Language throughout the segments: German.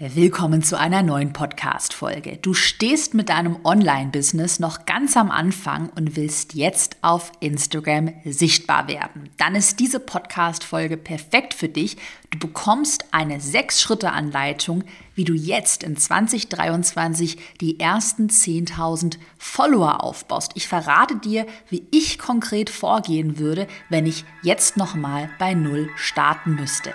Willkommen zu einer neuen Podcast-Folge. Du stehst mit deinem Online-Business noch ganz am Anfang und willst jetzt auf Instagram sichtbar werden. Dann ist diese Podcast-Folge perfekt für dich. Du bekommst eine Sechs-Schritte-Anleitung, wie du jetzt in 2023 die ersten 10.000 Follower aufbaust. Ich verrate dir, wie ich konkret vorgehen würde, wenn ich jetzt nochmal bei Null starten müsste.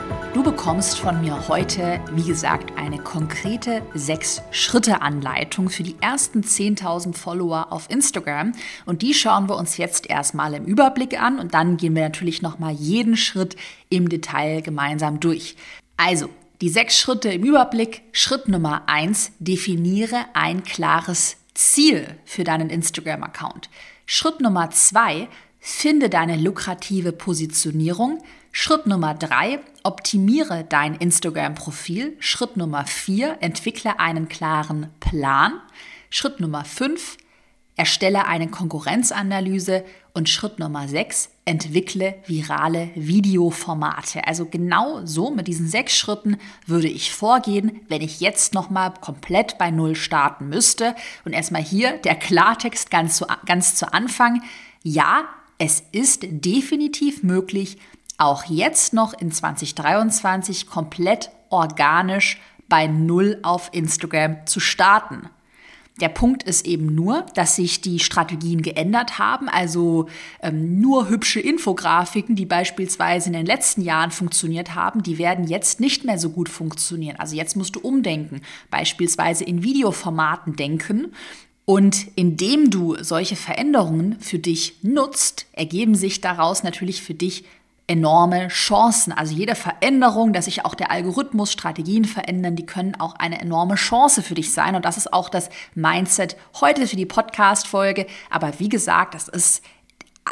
Du bekommst von mir heute, wie gesagt, eine konkrete 6-Schritte-Anleitung für die ersten 10.000 Follower auf Instagram. Und die schauen wir uns jetzt erstmal im Überblick an und dann gehen wir natürlich nochmal jeden Schritt im Detail gemeinsam durch. Also, die sechs Schritte im Überblick. Schritt Nummer eins: definiere ein klares Ziel für deinen Instagram-Account. Schritt Nummer zwei, finde deine lukrative Positionierung. Schritt Nummer drei, optimiere dein Instagram-Profil. Schritt Nummer vier, entwickle einen klaren Plan. Schritt Nummer fünf, erstelle eine Konkurrenzanalyse. Und Schritt Nummer sechs, entwickle virale Videoformate. Also genau so mit diesen sechs Schritten würde ich vorgehen, wenn ich jetzt nochmal komplett bei Null starten müsste. Und erstmal hier der Klartext ganz zu, ganz zu Anfang. Ja, es ist definitiv möglich, auch jetzt noch in 2023 komplett organisch bei Null auf Instagram zu starten. Der Punkt ist eben nur, dass sich die Strategien geändert haben. Also ähm, nur hübsche Infografiken, die beispielsweise in den letzten Jahren funktioniert haben, die werden jetzt nicht mehr so gut funktionieren. Also jetzt musst du umdenken, beispielsweise in Videoformaten denken. Und indem du solche Veränderungen für dich nutzt, ergeben sich daraus natürlich für dich enorme Chancen. Also jede Veränderung, dass sich auch der Algorithmus, Strategien verändern, die können auch eine enorme Chance für dich sein. Und das ist auch das Mindset heute für die Podcast-Folge. Aber wie gesagt, das ist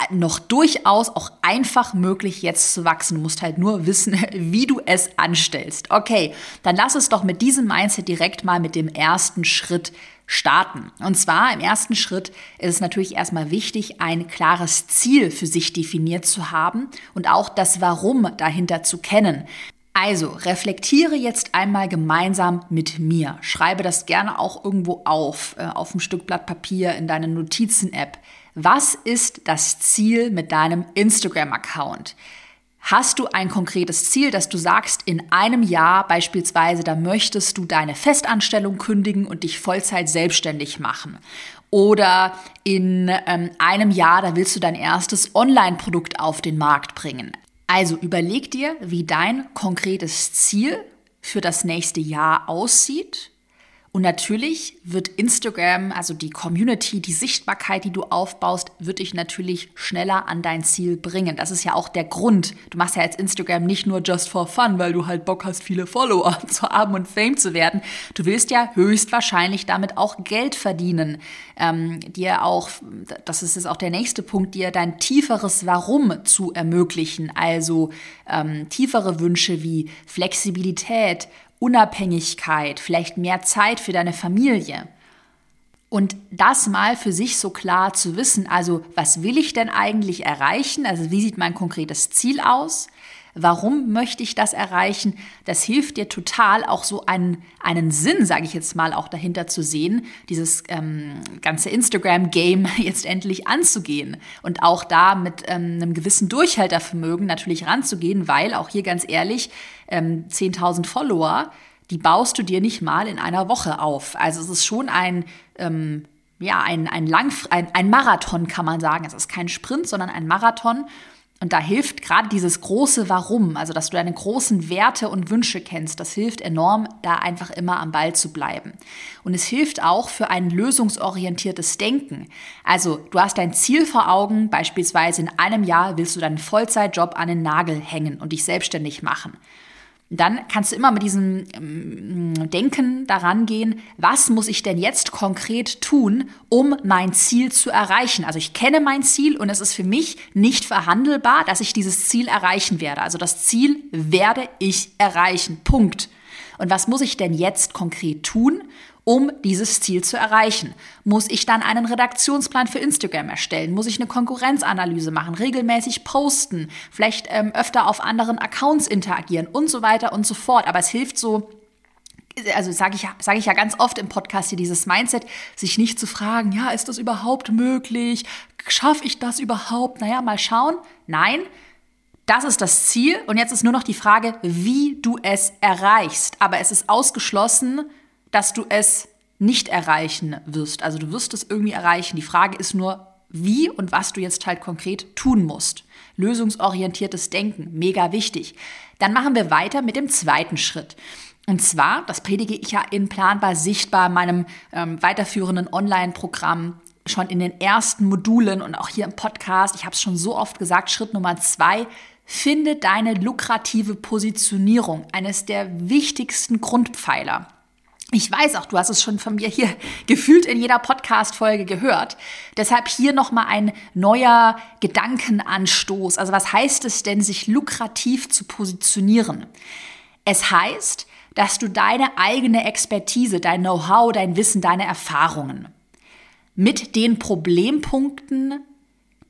noch durchaus auch einfach möglich, jetzt zu wachsen. Du musst halt nur wissen, wie du es anstellst. Okay, dann lass es doch mit diesem Mindset direkt mal mit dem ersten Schritt starten. Und zwar im ersten Schritt ist es natürlich erstmal wichtig, ein klares Ziel für sich definiert zu haben und auch das Warum dahinter zu kennen. Also reflektiere jetzt einmal gemeinsam mit mir. Schreibe das gerne auch irgendwo auf, äh, auf ein Stück Blatt Papier in deine Notizen-App. Was ist das Ziel mit deinem Instagram-Account? Hast du ein konkretes Ziel, dass du sagst, in einem Jahr beispielsweise, da möchtest du deine Festanstellung kündigen und dich Vollzeit selbstständig machen? Oder in ähm, einem Jahr, da willst du dein erstes Online-Produkt auf den Markt bringen? Also überleg dir, wie dein konkretes Ziel für das nächste Jahr aussieht und natürlich wird Instagram, also die Community, die Sichtbarkeit, die du aufbaust, wird dich natürlich schneller an dein Ziel bringen. Das ist ja auch der Grund. Du machst ja jetzt Instagram nicht nur just for fun, weil du halt Bock hast, viele Follower zu haben und Fame zu werden. Du willst ja höchstwahrscheinlich damit auch Geld verdienen. Ähm, dir auch, das ist jetzt auch der nächste Punkt, dir dein tieferes Warum zu ermöglichen. Also ähm, tiefere Wünsche wie Flexibilität, Unabhängigkeit, vielleicht mehr Zeit für deine Familie. Und das mal für sich so klar zu wissen, also was will ich denn eigentlich erreichen? Also wie sieht mein konkretes Ziel aus? Warum möchte ich das erreichen? Das hilft dir total, auch so einen, einen Sinn, sage ich jetzt mal, auch dahinter zu sehen, dieses ähm, ganze Instagram-Game jetzt endlich anzugehen und auch da mit ähm, einem gewissen Durchhaltervermögen natürlich ranzugehen, weil auch hier ganz ehrlich, ähm, 10.000 Follower, die baust du dir nicht mal in einer Woche auf. Also es ist schon ein, ähm, ja, ein, ein, Lang ein, ein Marathon, kann man sagen. Es ist kein Sprint, sondern ein Marathon. Und da hilft gerade dieses große Warum, also dass du deine großen Werte und Wünsche kennst, das hilft enorm, da einfach immer am Ball zu bleiben. Und es hilft auch für ein lösungsorientiertes Denken. Also du hast dein Ziel vor Augen, beispielsweise in einem Jahr willst du deinen Vollzeitjob an den Nagel hängen und dich selbstständig machen. Dann kannst du immer mit diesem ähm, Denken daran gehen, was muss ich denn jetzt konkret tun, um mein Ziel zu erreichen. Also ich kenne mein Ziel und es ist für mich nicht verhandelbar, dass ich dieses Ziel erreichen werde. Also das Ziel werde ich erreichen. Punkt. Und was muss ich denn jetzt konkret tun, um dieses Ziel zu erreichen? Muss ich dann einen Redaktionsplan für Instagram erstellen? Muss ich eine Konkurrenzanalyse machen? Regelmäßig posten? Vielleicht ähm, öfter auf anderen Accounts interagieren und so weiter und so fort. Aber es hilft so, also sage ich, sag ich ja ganz oft im Podcast hier, dieses Mindset, sich nicht zu fragen, ja, ist das überhaupt möglich? Schaffe ich das überhaupt? Naja, mal schauen. Nein, das ist das Ziel und jetzt ist nur noch die Frage, wie du es erreichst. Aber es ist ausgeschlossen, dass du es nicht erreichen wirst. Also du wirst es irgendwie erreichen. Die Frage ist nur, wie und was du jetzt halt konkret tun musst. Lösungsorientiertes Denken, mega wichtig. Dann machen wir weiter mit dem zweiten Schritt. Und zwar, das predige ich ja in Planbar Sichtbar, meinem ähm, weiterführenden Online-Programm, schon in den ersten Modulen und auch hier im Podcast. Ich habe es schon so oft gesagt, Schritt Nummer zwei, finde deine lukrative Positionierung, eines der wichtigsten Grundpfeiler. Ich weiß auch, du hast es schon von mir hier gefühlt in jeder Podcast-Folge gehört. Deshalb hier nochmal ein neuer Gedankenanstoß. Also was heißt es denn, sich lukrativ zu positionieren? Es heißt, dass du deine eigene Expertise, dein Know-how, dein Wissen, deine Erfahrungen mit den Problempunkten,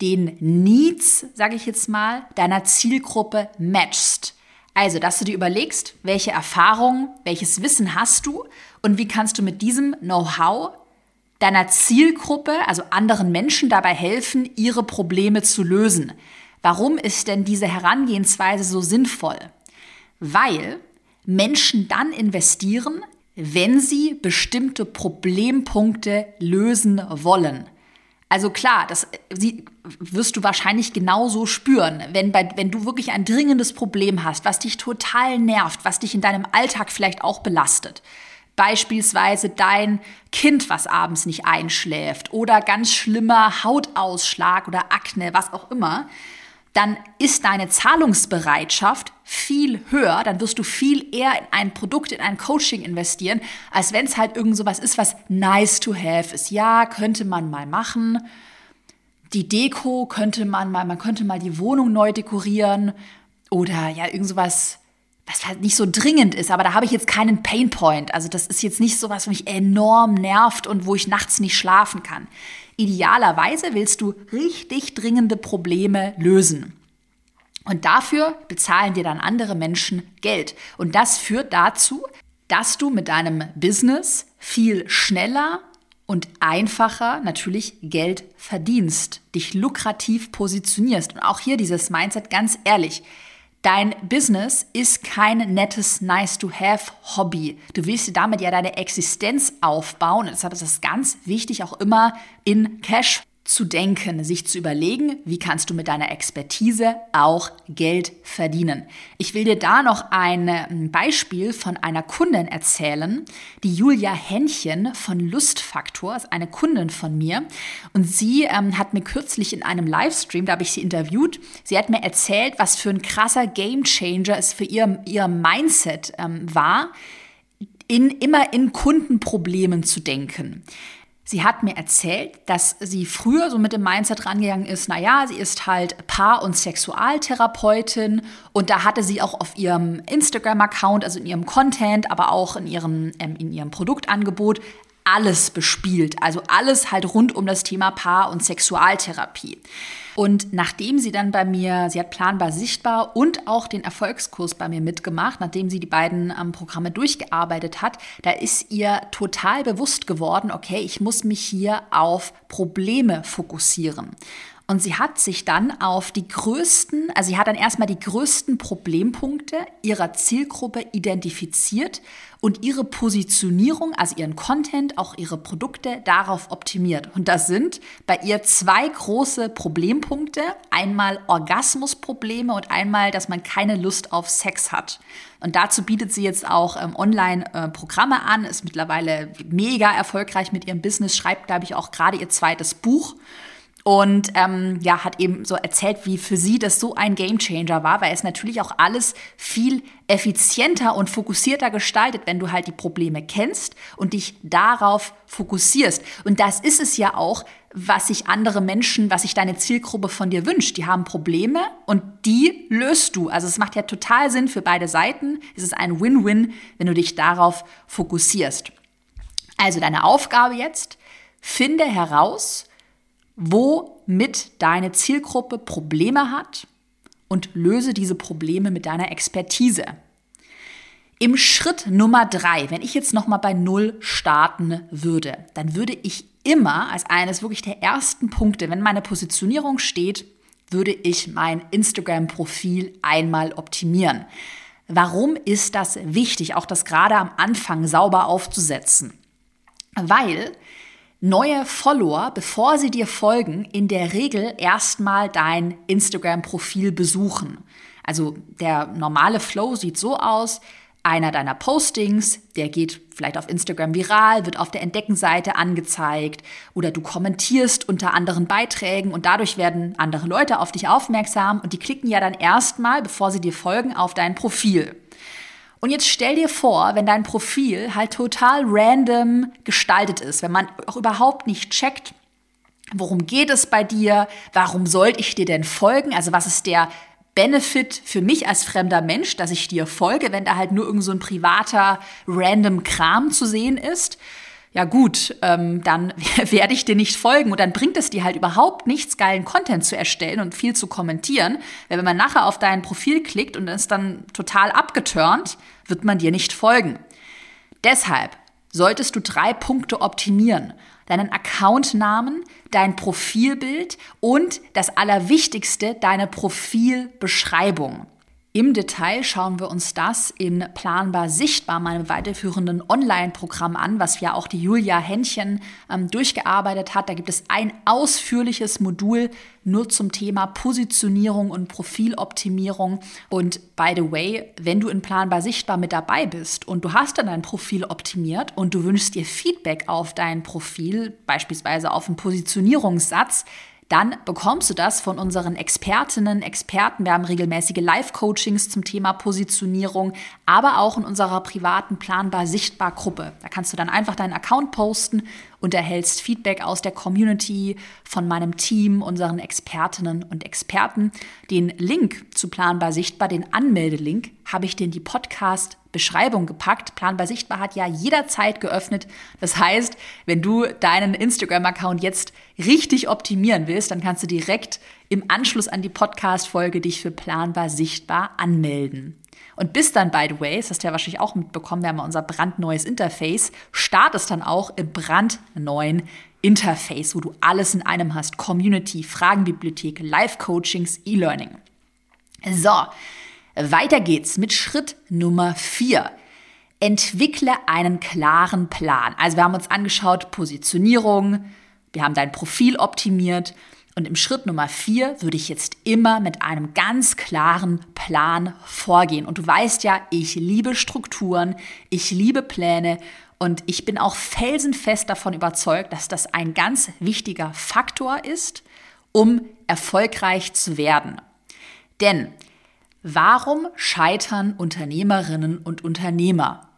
den Needs, sage ich jetzt mal, deiner Zielgruppe matchst. Also, dass du dir überlegst, welche Erfahrungen, welches Wissen hast du und wie kannst du mit diesem Know-how deiner Zielgruppe, also anderen Menschen dabei helfen, ihre Probleme zu lösen. Warum ist denn diese Herangehensweise so sinnvoll? Weil Menschen dann investieren, wenn sie bestimmte Problempunkte lösen wollen. Also klar, das sie, wirst du wahrscheinlich genauso spüren, wenn, bei, wenn du wirklich ein dringendes Problem hast, was dich total nervt, was dich in deinem Alltag vielleicht auch belastet. Beispielsweise dein Kind, was abends nicht einschläft oder ganz schlimmer Hautausschlag oder Akne, was auch immer dann ist deine Zahlungsbereitschaft viel höher, dann wirst du viel eher in ein Produkt, in ein Coaching investieren, als wenn es halt irgend sowas ist, was nice to have ist. Ja, könnte man mal machen. Die Deko könnte man mal, man könnte mal die Wohnung neu dekorieren oder ja, irgend sowas, was halt nicht so dringend ist, aber da habe ich jetzt keinen Painpoint. Also das ist jetzt nicht sowas, was mich enorm nervt und wo ich nachts nicht schlafen kann. Idealerweise willst du richtig dringende Probleme lösen. Und dafür bezahlen dir dann andere Menschen Geld. Und das führt dazu, dass du mit deinem Business viel schneller und einfacher natürlich Geld verdienst, dich lukrativ positionierst. Und auch hier dieses Mindset ganz ehrlich. Dein Business ist kein nettes Nice-to-have-Hobby. Du willst dir damit ja deine Existenz aufbauen. Und deshalb ist es ganz wichtig, auch immer in Cash zu denken, sich zu überlegen, wie kannst du mit deiner Expertise auch Geld verdienen. Ich will dir da noch ein ähm, Beispiel von einer Kundin erzählen, die Julia Händchen von Lustfaktor, ist eine Kundin von mir und sie ähm, hat mir kürzlich in einem Livestream, da habe ich sie interviewt, sie hat mir erzählt, was für ein krasser Gamechanger es für ihr, ihr Mindset ähm, war, in, immer in Kundenproblemen zu denken. Sie hat mir erzählt, dass sie früher so mit dem Mindset rangegangen ist, naja, sie ist halt Paar- und Sexualtherapeutin. Und da hatte sie auch auf ihrem Instagram-Account, also in ihrem Content, aber auch in ihrem, ähm, in ihrem Produktangebot alles bespielt. Also alles halt rund um das Thema Paar- und Sexualtherapie. Und nachdem sie dann bei mir, sie hat planbar sichtbar und auch den Erfolgskurs bei mir mitgemacht, nachdem sie die beiden ähm, Programme durchgearbeitet hat, da ist ihr total bewusst geworden, okay, ich muss mich hier auf Probleme fokussieren. Und sie hat sich dann auf die größten, also sie hat dann erstmal die größten Problempunkte ihrer Zielgruppe identifiziert und ihre Positionierung, also ihren Content, auch ihre Produkte darauf optimiert. Und das sind bei ihr zwei große Problempunkte. Einmal Orgasmusprobleme und einmal, dass man keine Lust auf Sex hat. Und dazu bietet sie jetzt auch ähm, Online-Programme äh, an, ist mittlerweile mega erfolgreich mit ihrem Business, schreibt, glaube ich, auch gerade ihr zweites Buch. Und ähm, ja, hat eben so erzählt, wie für sie das so ein Gamechanger war, weil es natürlich auch alles viel effizienter und fokussierter gestaltet, wenn du halt die Probleme kennst und dich darauf fokussierst. Und das ist es ja auch, was sich andere Menschen, was sich deine Zielgruppe von dir wünscht. Die haben Probleme und die löst du. Also es macht ja total Sinn für beide Seiten. Es ist ein Win-Win, wenn du dich darauf fokussierst. Also deine Aufgabe jetzt, finde heraus, womit deine Zielgruppe Probleme hat und löse diese Probleme mit deiner Expertise. Im Schritt Nummer drei, wenn ich jetzt nochmal bei Null starten würde, dann würde ich immer als eines wirklich der ersten Punkte, wenn meine Positionierung steht, würde ich mein Instagram-Profil einmal optimieren. Warum ist das wichtig, auch das gerade am Anfang sauber aufzusetzen? Weil neue Follower, bevor sie dir folgen, in der Regel erstmal dein Instagram-Profil besuchen. Also der normale Flow sieht so aus, einer deiner Postings, der geht vielleicht auf Instagram viral, wird auf der Entdeckenseite angezeigt oder du kommentierst unter anderen Beiträgen und dadurch werden andere Leute auf dich aufmerksam und die klicken ja dann erstmal, bevor sie dir folgen, auf dein Profil. Und jetzt stell dir vor, wenn dein Profil halt total random gestaltet ist, wenn man auch überhaupt nicht checkt, worum geht es bei dir, warum sollte ich dir denn folgen, also was ist der Benefit für mich als fremder Mensch, dass ich dir folge, wenn da halt nur irgend so ein privater random Kram zu sehen ist ja gut, ähm, dann werde ich dir nicht folgen und dann bringt es dir halt überhaupt nichts, geilen Content zu erstellen und viel zu kommentieren. Weil wenn man nachher auf dein Profil klickt und ist dann total abgeturnt, wird man dir nicht folgen. Deshalb solltest du drei Punkte optimieren. Deinen Accountnamen, dein Profilbild und das Allerwichtigste, deine Profilbeschreibung. Im Detail schauen wir uns das in Planbar Sichtbar, meinem weiterführenden Online-Programm an, was ja auch die Julia Händchen ähm, durchgearbeitet hat. Da gibt es ein ausführliches Modul nur zum Thema Positionierung und Profiloptimierung. Und by the way, wenn du in Planbar Sichtbar mit dabei bist und du hast dann dein Profil optimiert und du wünschst dir Feedback auf dein Profil, beispielsweise auf einen Positionierungssatz, dann bekommst du das von unseren Expertinnen, Experten. Wir haben regelmäßige Live-Coachings zum Thema Positionierung, aber auch in unserer privaten Planbar Sichtbar Gruppe. Da kannst du dann einfach deinen Account posten und erhältst Feedback aus der Community, von meinem Team, unseren Expertinnen und Experten. Den Link zu Planbar Sichtbar, den Anmeldelink, habe ich dir in die Podcast Beschreibung gepackt. Planbar Sichtbar hat ja jederzeit geöffnet. Das heißt, wenn du deinen Instagram-Account jetzt richtig optimieren willst, dann kannst du direkt im Anschluss an die Podcast-Folge dich für Planbar Sichtbar anmelden. Und bis dann, by the way, das hast du ja wahrscheinlich auch mitbekommen, wir haben ja unser brandneues Interface, startest dann auch im brandneuen Interface, wo du alles in einem hast. Community, Fragenbibliothek, Live-Coachings, E-Learning. So, weiter geht's mit Schritt Nummer vier. Entwickle einen klaren Plan. Also wir haben uns angeschaut, Positionierung, wir haben dein Profil optimiert und im Schritt Nummer vier würde ich jetzt immer mit einem ganz klaren Plan vorgehen. Und du weißt ja, ich liebe Strukturen, ich liebe Pläne und ich bin auch felsenfest davon überzeugt, dass das ein ganz wichtiger Faktor ist, um erfolgreich zu werden. Denn warum scheitern Unternehmerinnen und Unternehmer?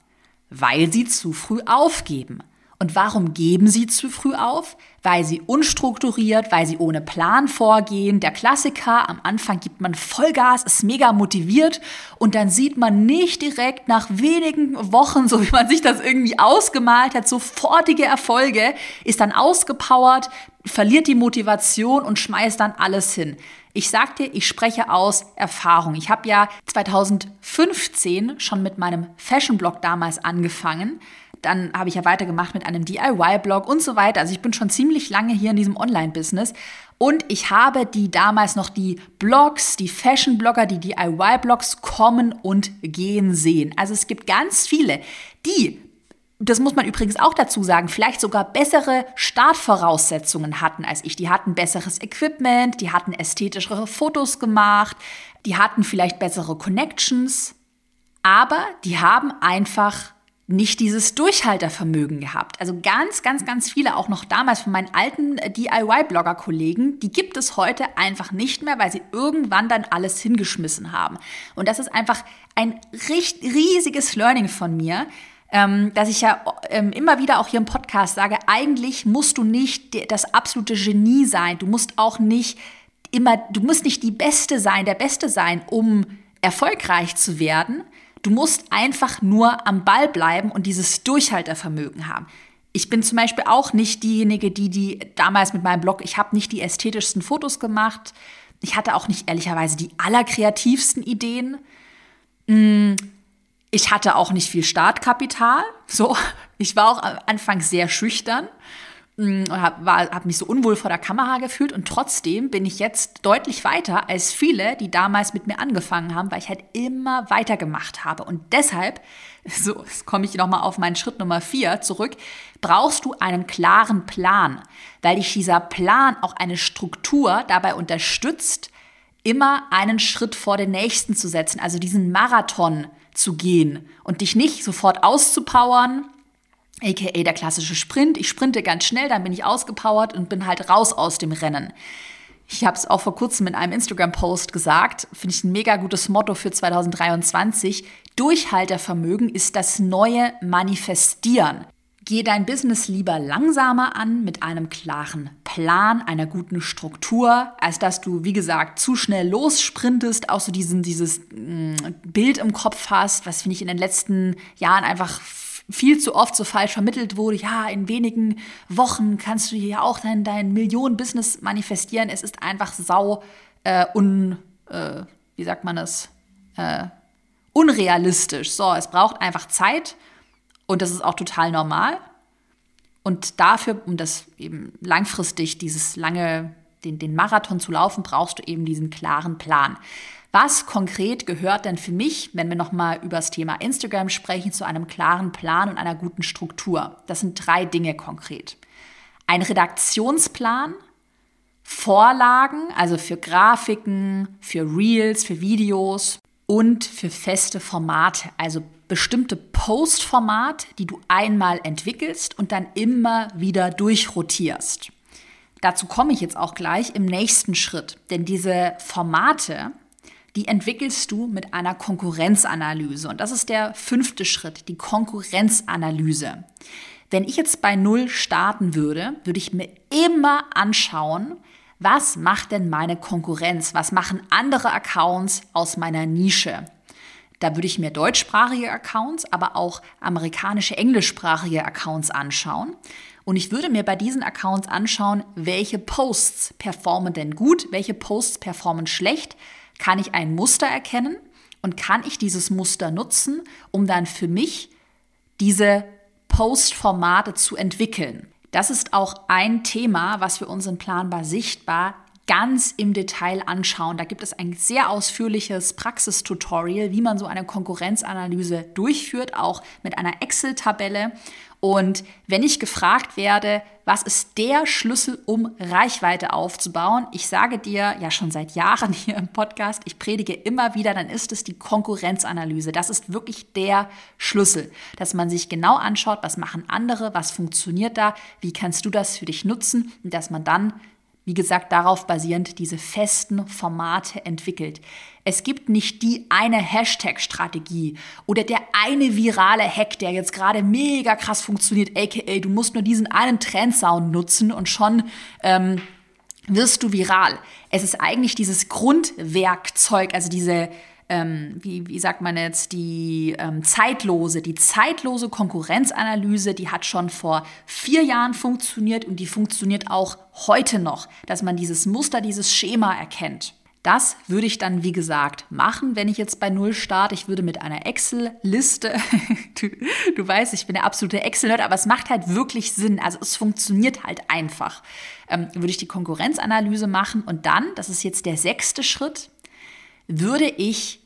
Weil sie zu früh aufgeben. Und warum geben sie zu früh auf? Weil sie unstrukturiert, weil sie ohne Plan vorgehen. Der Klassiker, am Anfang gibt man Vollgas, ist mega motiviert und dann sieht man nicht direkt nach wenigen Wochen, so wie man sich das irgendwie ausgemalt hat, sofortige Erfolge, ist dann ausgepowert, verliert die Motivation und schmeißt dann alles hin. Ich sag dir, ich spreche aus Erfahrung. Ich habe ja 2015 schon mit meinem Fashion-Blog damals angefangen dann habe ich ja weitergemacht mit einem DIY-Blog und so weiter. Also ich bin schon ziemlich lange hier in diesem Online-Business. Und ich habe die damals noch die Blogs, die Fashion-Blogger, die DIY-Blogs kommen und gehen sehen. Also es gibt ganz viele, die das muss man übrigens auch dazu sagen, vielleicht sogar bessere Startvoraussetzungen hatten als ich. Die hatten besseres Equipment, die hatten ästhetischere Fotos gemacht, die hatten vielleicht bessere Connections, aber die haben einfach nicht dieses Durchhaltervermögen gehabt. Also ganz, ganz, ganz viele, auch noch damals von meinen alten äh, DIY-Blogger-Kollegen, die gibt es heute einfach nicht mehr, weil sie irgendwann dann alles hingeschmissen haben. Und das ist einfach ein riesiges Learning von mir, ähm, dass ich ja ähm, immer wieder auch hier im Podcast sage, eigentlich musst du nicht das absolute Genie sein. Du musst auch nicht immer, du musst nicht die Beste sein, der Beste sein, um erfolgreich zu werden, Du musst einfach nur am Ball bleiben und dieses Durchhaltervermögen haben. Ich bin zum Beispiel auch nicht diejenige, die die damals mit meinem Blog, ich habe nicht die ästhetischsten Fotos gemacht. Ich hatte auch nicht ehrlicherweise die allerkreativsten Ideen. Mm, ich hatte auch nicht viel Startkapital. So, ich war auch am Anfang sehr schüchtern und habe hab mich so unwohl vor der Kamera gefühlt und trotzdem bin ich jetzt deutlich weiter als viele, die damals mit mir angefangen haben, weil ich halt immer weitergemacht habe. Und deshalb, so komme ich nochmal auf meinen Schritt Nummer vier zurück, brauchst du einen klaren Plan, weil dich dieser Plan auch eine Struktur dabei unterstützt, immer einen Schritt vor den nächsten zu setzen, also diesen Marathon zu gehen und dich nicht sofort auszupowern, aka der klassische Sprint. Ich sprinte ganz schnell, dann bin ich ausgepowert und bin halt raus aus dem Rennen. Ich habe es auch vor kurzem in einem Instagram-Post gesagt, finde ich ein mega gutes Motto für 2023. Durchhaltervermögen ist das neue Manifestieren. Geh dein Business lieber langsamer an mit einem klaren Plan, einer guten Struktur, als dass du, wie gesagt, zu schnell lossprintest, auch so diesen, dieses mm, Bild im Kopf hast, was finde ich in den letzten Jahren einfach viel zu oft so falsch vermittelt wurde, ja, in wenigen Wochen kannst du hier auch dein, dein Millionen-Business manifestieren. Es ist einfach sau äh, un, äh, wie sagt man es, äh, unrealistisch. So, es braucht einfach Zeit und das ist auch total normal. Und dafür, um das eben langfristig, dieses lange, den, den Marathon zu laufen, brauchst du eben diesen klaren Plan. Was konkret gehört denn für mich, wenn wir nochmal über das Thema Instagram sprechen, zu einem klaren Plan und einer guten Struktur? Das sind drei Dinge konkret. Ein Redaktionsplan, Vorlagen, also für Grafiken, für Reels, für Videos und für feste Formate, also bestimmte Postformate, die du einmal entwickelst und dann immer wieder durchrotierst. Dazu komme ich jetzt auch gleich im nächsten Schritt, denn diese Formate, die entwickelst du mit einer Konkurrenzanalyse. Und das ist der fünfte Schritt, die Konkurrenzanalyse. Wenn ich jetzt bei Null starten würde, würde ich mir immer anschauen, was macht denn meine Konkurrenz? Was machen andere Accounts aus meiner Nische? Da würde ich mir deutschsprachige Accounts, aber auch amerikanische, englischsprachige Accounts anschauen. Und ich würde mir bei diesen Accounts anschauen, welche Posts performen denn gut, welche Posts performen schlecht, kann ich ein Muster erkennen und kann ich dieses Muster nutzen, um dann für mich diese Postformate zu entwickeln. Das ist auch ein Thema, was wir uns in Planbar sichtbar ganz im Detail anschauen. Da gibt es ein sehr ausführliches Praxistutorial, wie man so eine Konkurrenzanalyse durchführt, auch mit einer Excel-Tabelle. Und wenn ich gefragt werde, was ist der Schlüssel, um Reichweite aufzubauen, ich sage dir ja schon seit Jahren hier im Podcast, ich predige immer wieder, dann ist es die Konkurrenzanalyse. Das ist wirklich der Schlüssel, dass man sich genau anschaut, was machen andere, was funktioniert da, wie kannst du das für dich nutzen und dass man dann wie gesagt, darauf basierend diese festen Formate entwickelt. Es gibt nicht die eine Hashtag-Strategie oder der eine virale Hack, der jetzt gerade mega krass funktioniert, aka du musst nur diesen einen Trendsound nutzen und schon ähm, wirst du viral. Es ist eigentlich dieses Grundwerkzeug, also diese ähm, wie, wie sagt man jetzt, die ähm, zeitlose, die zeitlose Konkurrenzanalyse, die hat schon vor vier Jahren funktioniert und die funktioniert auch heute noch, dass man dieses Muster, dieses Schema erkennt. Das würde ich dann, wie gesagt, machen, wenn ich jetzt bei Null starte. Ich würde mit einer Excel-Liste, du, du, weißt, ich bin der absolute Excel-Nerd, aber es macht halt wirklich Sinn. Also es funktioniert halt einfach. Ähm, würde ich die Konkurrenzanalyse machen und dann, das ist jetzt der sechste Schritt, würde ich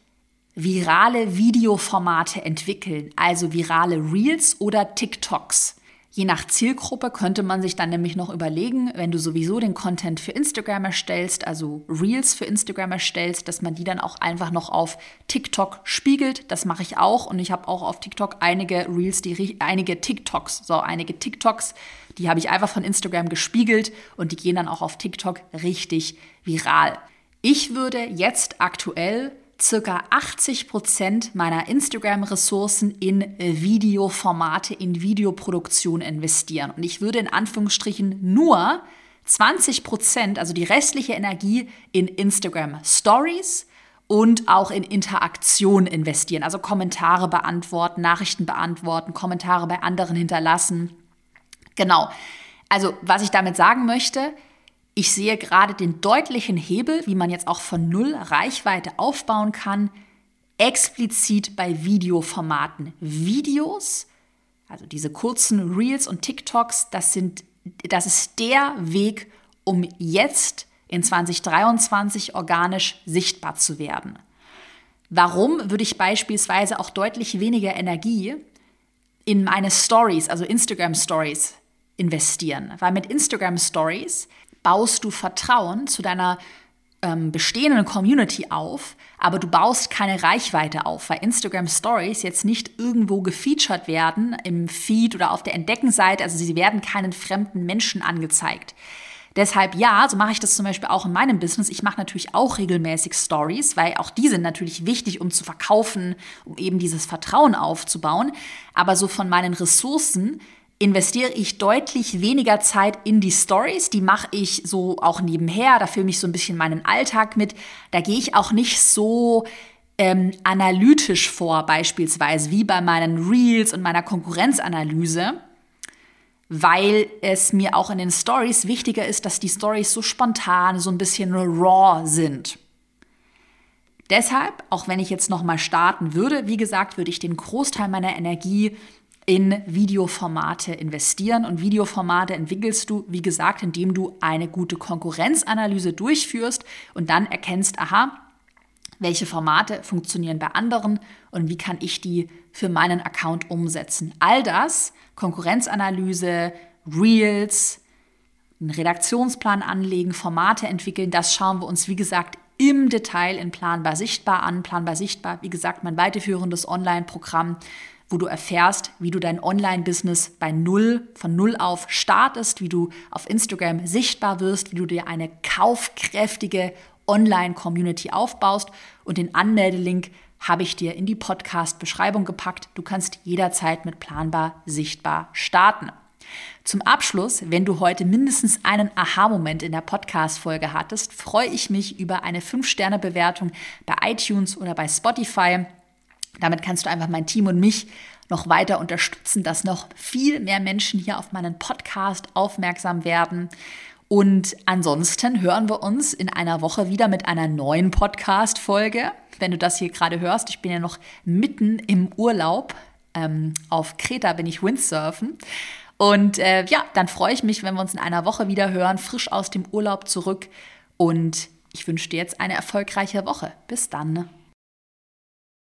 virale Videoformate entwickeln, also virale Reels oder TikToks. Je nach Zielgruppe könnte man sich dann nämlich noch überlegen, wenn du sowieso den Content für Instagram erstellst, also Reels für Instagram erstellst, dass man die dann auch einfach noch auf TikTok spiegelt. Das mache ich auch und ich habe auch auf TikTok einige Reels, die einige TikToks, so einige TikToks, die habe ich einfach von Instagram gespiegelt und die gehen dann auch auf TikTok richtig viral. Ich würde jetzt aktuell circa 80 Prozent meiner Instagram-Ressourcen in Videoformate, in Videoproduktion investieren. Und ich würde in Anführungsstrichen nur 20 Prozent, also die restliche Energie, in Instagram Stories und auch in Interaktion investieren. Also Kommentare beantworten, Nachrichten beantworten, Kommentare bei anderen hinterlassen. Genau. Also, was ich damit sagen möchte, ich sehe gerade den deutlichen Hebel, wie man jetzt auch von Null Reichweite aufbauen kann, explizit bei Videoformaten. Videos, also diese kurzen Reels und TikToks, das, sind, das ist der Weg, um jetzt in 2023 organisch sichtbar zu werden. Warum würde ich beispielsweise auch deutlich weniger Energie in meine Stories, also Instagram Stories, investieren? Weil mit Instagram Stories baust du Vertrauen zu deiner ähm, bestehenden Community auf, aber du baust keine Reichweite auf, weil Instagram Stories jetzt nicht irgendwo gefeatured werden im Feed oder auf der Entdeckenseite, also sie werden keinen fremden Menschen angezeigt. Deshalb ja, so mache ich das zum Beispiel auch in meinem Business. Ich mache natürlich auch regelmäßig Stories, weil auch die sind natürlich wichtig, um zu verkaufen, um eben dieses Vertrauen aufzubauen. Aber so von meinen Ressourcen investiere ich deutlich weniger Zeit in die Stories. Die mache ich so auch nebenher. Da filme ich so ein bisschen meinen Alltag mit. Da gehe ich auch nicht so ähm, analytisch vor, beispielsweise wie bei meinen Reels und meiner Konkurrenzanalyse, weil es mir auch in den Stories wichtiger ist, dass die Stories so spontan, so ein bisschen raw sind. Deshalb, auch wenn ich jetzt noch mal starten würde, wie gesagt, würde ich den Großteil meiner Energie in Videoformate investieren. Und Videoformate entwickelst du, wie gesagt, indem du eine gute Konkurrenzanalyse durchführst und dann erkennst, aha, welche Formate funktionieren bei anderen und wie kann ich die für meinen Account umsetzen. All das, Konkurrenzanalyse, Reels, einen Redaktionsplan anlegen, Formate entwickeln, das schauen wir uns, wie gesagt, im Detail in Planbar Sichtbar an. Planbar Sichtbar, wie gesagt, mein weiterführendes Online-Programm, wo du erfährst, wie du dein Online-Business bei Null, von Null auf startest, wie du auf Instagram sichtbar wirst, wie du dir eine kaufkräftige Online-Community aufbaust. Und den Anmeldelink habe ich dir in die Podcast-Beschreibung gepackt. Du kannst jederzeit mit Planbar sichtbar starten. Zum Abschluss, wenn du heute mindestens einen Aha-Moment in der Podcast-Folge hattest, freue ich mich über eine 5-Sterne-Bewertung bei iTunes oder bei Spotify. Damit kannst du einfach mein Team und mich noch weiter unterstützen, dass noch viel mehr Menschen hier auf meinen Podcast aufmerksam werden. Und ansonsten hören wir uns in einer Woche wieder mit einer neuen Podcast-Folge. Wenn du das hier gerade hörst, ich bin ja noch mitten im Urlaub. Ähm, auf Kreta bin ich Windsurfen. Und äh, ja, dann freue ich mich, wenn wir uns in einer Woche wieder hören, frisch aus dem Urlaub zurück. Und ich wünsche dir jetzt eine erfolgreiche Woche. Bis dann.